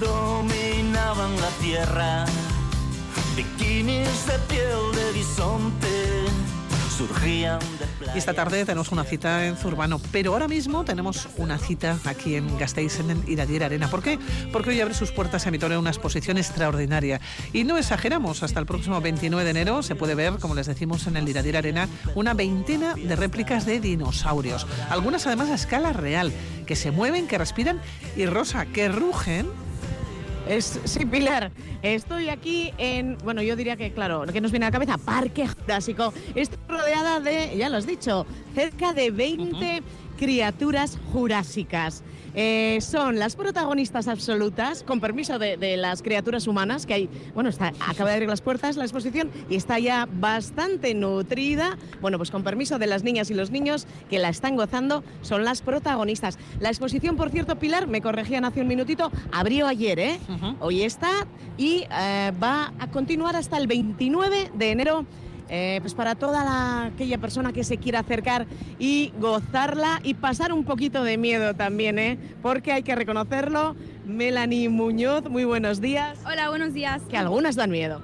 dominaban la tierra, bikinis de piel de bisonte y esta tarde tenemos una cita en Zurbano, pero ahora mismo tenemos una cita aquí en Gasteiz, en Iradier Arena. ¿Por qué? Porque hoy abre sus puertas a Mitoria una exposición extraordinaria. Y no exageramos, hasta el próximo 29 de enero se puede ver, como les decimos en el Iradier Arena, una veintena de réplicas de dinosaurios. Algunas además a escala real, que se mueven, que respiran y rosa, que rugen es, sí, Pilar. Estoy aquí en, bueno, yo diría que, claro, lo que nos viene a la cabeza, Parque Jurásico. Estoy rodeada de, ya lo has dicho, cerca de 20 criaturas jurásicas. Eh, son las protagonistas absolutas, con permiso de, las criaturas humanas, que hay, bueno, está, acaba de abrir las puertas la exposición y está ya bastante nutrida. Bueno, pues con permiso de las niñas y los niños que la están gozando, son las protagonistas. La exposición, por cierto, Pilar, me corregían hace un minutito, abrió ayer, ¿eh? Hoy está y eh, va a continuar hasta el 29 de enero eh, pues para toda aquella persona que se quiera acercar y gozarla y pasar un poquito de miedo también, ¿eh? porque hay que reconocerlo. Melanie Muñoz, muy buenos días. Hola, buenos días. Que algunas dan miedo.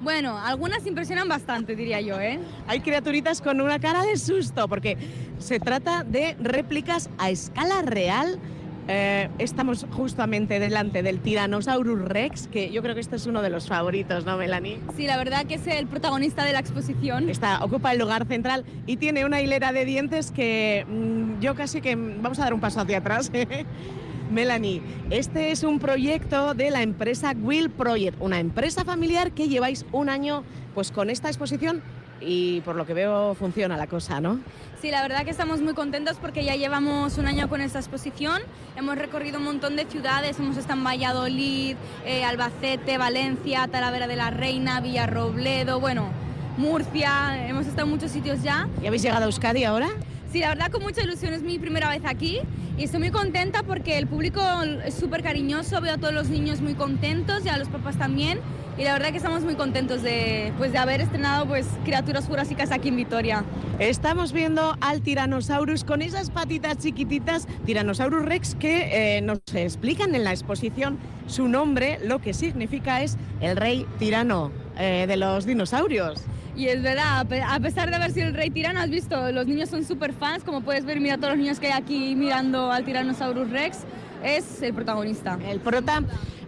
Bueno, algunas impresionan bastante, diría yo, ¿eh? Hay criaturitas con una cara de susto, porque se trata de réplicas a escala real eh, estamos justamente delante del Tyrannosaurus Rex, que yo creo que este es uno de los favoritos, ¿no, Melanie? Sí, la verdad que es el protagonista de la exposición. Está, ocupa el lugar central y tiene una hilera de dientes que mm, yo casi que vamos a dar un paso hacia atrás. Melanie, este es un proyecto de la empresa Will Project, una empresa familiar que lleváis un año pues con esta exposición y por lo que veo funciona la cosa, ¿no? Sí, la verdad que estamos muy contentos porque ya llevamos un año con esta exposición. Hemos recorrido un montón de ciudades, hemos estado en Valladolid, eh, Albacete, Valencia, Talavera de la Reina, Villarrobledo, bueno, Murcia, hemos estado en muchos sitios ya. ¿Y habéis llegado a Euskadi ahora? Sí, la verdad con mucha ilusión, es mi primera vez aquí y estoy muy contenta porque el público es súper cariñoso, veo a todos los niños muy contentos y a los papás también y la verdad que estamos muy contentos de, pues, de haber estrenado pues, criaturas jurásicas aquí en Vitoria. Estamos viendo al Tyrannosaurus con esas patitas chiquititas, Tyrannosaurus Rex, que eh, nos explican en la exposición su nombre, lo que significa es el rey tirano eh, de los dinosaurios. Y es verdad, a pesar de haber sido el rey tirano, has visto, los niños son súper fans, como puedes ver, mira todos los niños que hay aquí mirando al Tyrannosaurus Rex, es el protagonista. El prota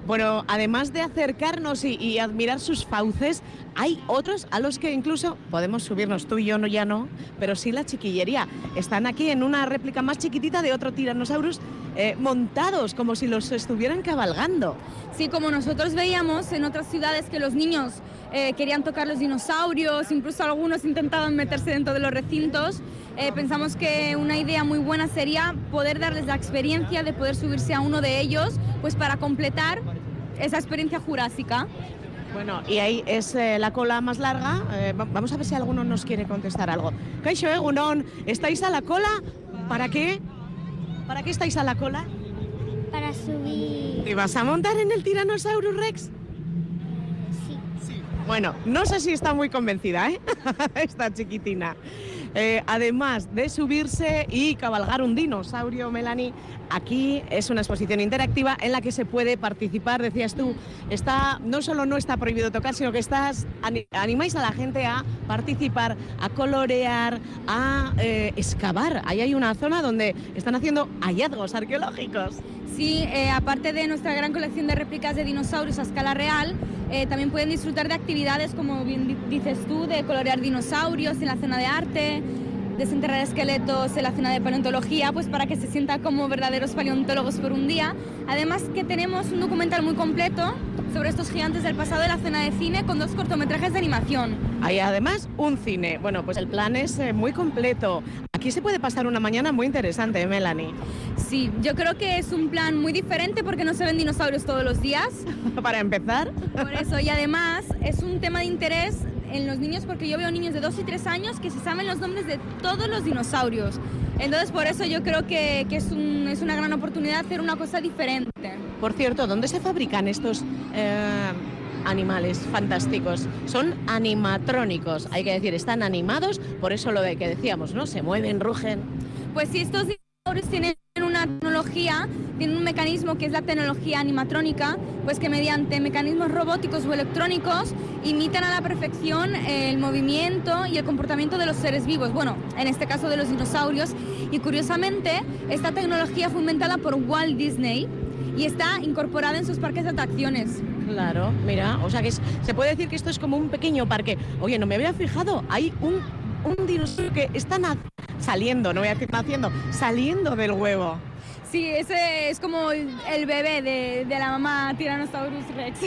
bueno, además de acercarnos y, admirar sus fauces, hay otros a los que incluso podemos subirnos, tú y yo no, ya no, pero sí la chiquillería. Están aquí en una réplica más chiquitita de otro Tyrannosaurus eh, montados, como si los estuvieran cabalgando. Sí, como nosotros veíamos en otras ciudades que los niños eh, querían tocar los dinosaurios, incluso algunos intentaban meterse dentro de los recintos. Eh, pensamos que una idea muy buena sería poder darles la experiencia de poder subirse a uno de ellos, pues para completar esa experiencia jurásica. Bueno, y ahí es eh, la cola más larga. Eh, vamos a ver si alguno nos quiere contestar algo. Kaixo Egunon, ¿estáis a la cola? ¿Para qué? ¿Para qué estáis a la cola? Para subir. ¿Y vas a montar en el Tyrannosaurus Rex? Bueno, no sé si está muy convencida, ¿eh? Esta chiquitina. Eh, además de subirse y cabalgar un dinosaurio, Melanie, aquí es una exposición interactiva en la que se puede participar, decías tú, está, no solo no está prohibido tocar, sino que estás, animáis a la gente a participar, a colorear, a eh, excavar. Ahí hay una zona donde están haciendo hallazgos arqueológicos. Sí, eh, aparte de nuestra gran colección de réplicas de dinosaurios a escala real, eh, también pueden disfrutar de actividades como bien dices tú, de colorear dinosaurios en la zona de arte, desenterrar esqueletos en la zona de paleontología, pues para que se sientan como verdaderos paleontólogos por un día. Además que tenemos un documental muy completo sobre estos gigantes del pasado de la zona de cine con dos cortometrajes de animación. Hay además un cine. Bueno, pues el plan es eh, muy completo. Aquí se puede pasar una mañana muy interesante, ¿eh, Melanie. Sí, yo creo que es un plan muy diferente porque no se ven dinosaurios todos los días. Para empezar. Por eso, y además es un tema de interés en los niños porque yo veo niños de 2 y 3 años que se saben los nombres de todos los dinosaurios. Entonces, por eso yo creo que, que es, un, es, una gran oportunidad hacer una cosa diferente. Por cierto, ¿dónde se fabrican estos eh, animales fantásticos? Son animatrónicos, hay que decir, están animados, por eso lo que decíamos, ¿no? Se mueven, rugen. Pues sí, estos dinosaurios tienen una tecnología tienen un mecanismo que es la tecnología animatrónica, pues que mediante mecanismos robóticos o electrónicos imitan a la perfección el movimiento y el comportamiento de los seres vivos, bueno, en este caso de los dinosaurios. Y curiosamente, esta tecnología fue inventada por Walt Disney y está incorporada en sus parques de atracciones. Claro, mira, o sea que se puede decir que esto es como un pequeño parque. Oye, no me había fijado, hay un, un dinosaurio que está na- saliendo, no voy a decir naciendo, saliendo del huevo. Sí, ese es como el, bebé de, de la mamá Tyrannosaurus Rex.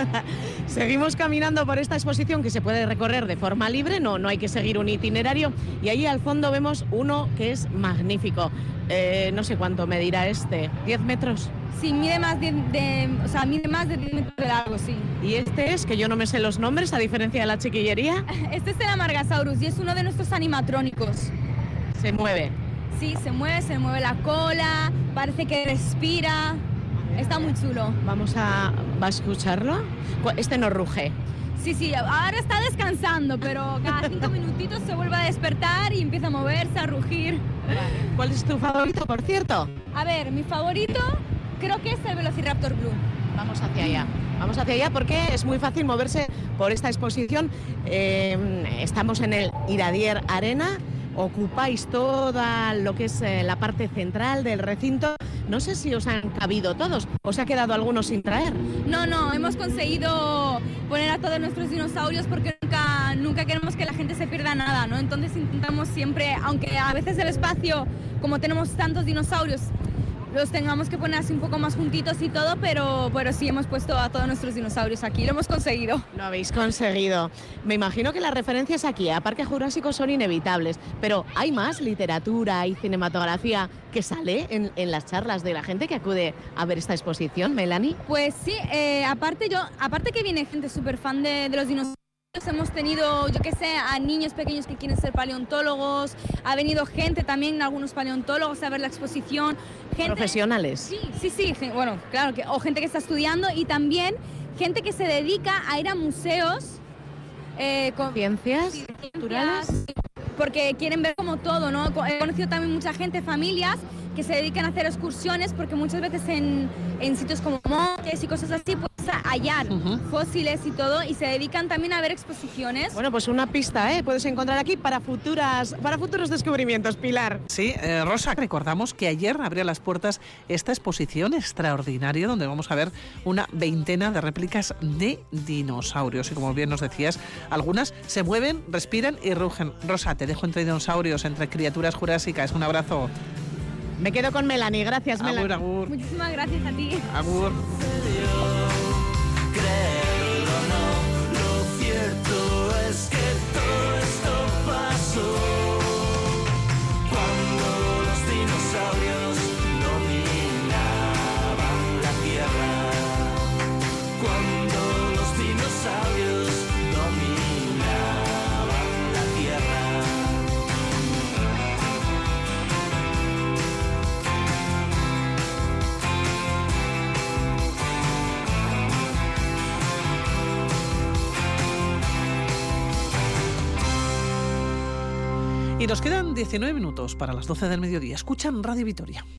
Seguimos caminando por esta exposición que se puede recorrer de forma libre, no, no hay que seguir un itinerario. Y ahí al fondo vemos uno que es magnífico. Eh, no sé cuánto medirá este, 10 metros. Sí, mide más de, de- o sea, mide más de 10 metros de largo, sí. Y este es, que yo no me sé los nombres, a diferencia de la chiquillería, Este es el Amargasaurus y es uno de nuestros animatrónicos. se mueve. Sí, se mueve, se mueve la cola, parece que respira. Está muy chulo. Vamos a, ¿va a escucharlo. Cu- Este no ruge. Sí, sí, ahora está descansando, pero cada cinco minutitos se vuelve a despertar y empieza a moverse, a rugir. ¿Cuál es tu favorito, por cierto? A ver, mi favorito creo que es el Velociraptor Blue. Vamos hacia allá. Vamos hacia allá porque es muy fácil moverse por esta exposición. Eh, estamos en el Iradier Arena. Ocupáis toda lo que es eh, la parte central del recinto. No sé si os han cabido todos. ¿Os ha quedado alguno sin traer? No, no, hemos conseguido poner a todos nuestros dinosaurios porque nunca, nunca queremos que la gente se pierda nada, ¿no? Entonces intentamos siempre, aunque a veces el espacio, como tenemos tantos dinosaurios, los tengamos que poner así un poco más juntitos y todo, pero, pero sí hemos puesto a todos nuestros dinosaurios aquí, lo hemos conseguido. Lo habéis conseguido. Me imagino que las referencias aquí a Parque Jurásico son inevitables, pero ¿hay más literatura y cinematografía que sale en, en las charlas de la gente que acude a ver esta exposición, Melanie? Pues sí, eh, aparte yo, aparte que viene gente súper fan de, de los dinosaurios, hemos tenido, yo qué sé, a niños pequeños que quieren ser paleontólogos, ha venido gente también, algunos paleontólogos a ver la exposición, gente... Profesionales. Sí, sí, sí, bueno, claro, que, o gente que está estudiando y también gente que se dedica a ir a museos eh, con, Ciencias Sí, ciencias, Porque quieren ver como todo, ¿no? He conocido también mucha gente, familias, que se dedican a hacer excursiones porque muchas veces en, en sitios como montes y cosas así, pues a hallar fósiles y todo, y se dedican también a ver exposiciones. Bueno, pues una pista, ¿eh? Puedes encontrar aquí para futuras, para futuros descubrimientos, Pilar. Sí, eh, Rosa, recordamos que ayer abrió las puertas esta exposición extraordinaria donde vamos a ver una veintena de réplicas de dinosaurios. Y como bien nos decías, algunas se mueven, respiran y rugen. Rosa, te dejo entre dinosaurios, entre criaturas jurásicas. Un abrazo. Me quedo con Melanie. Gracias, Agur, Melanie. agur, Muchísimas gracias a ti. agur. Y nos quedan 19 minutos para las 12 del mediodía. Escuchan Radio Vitoria.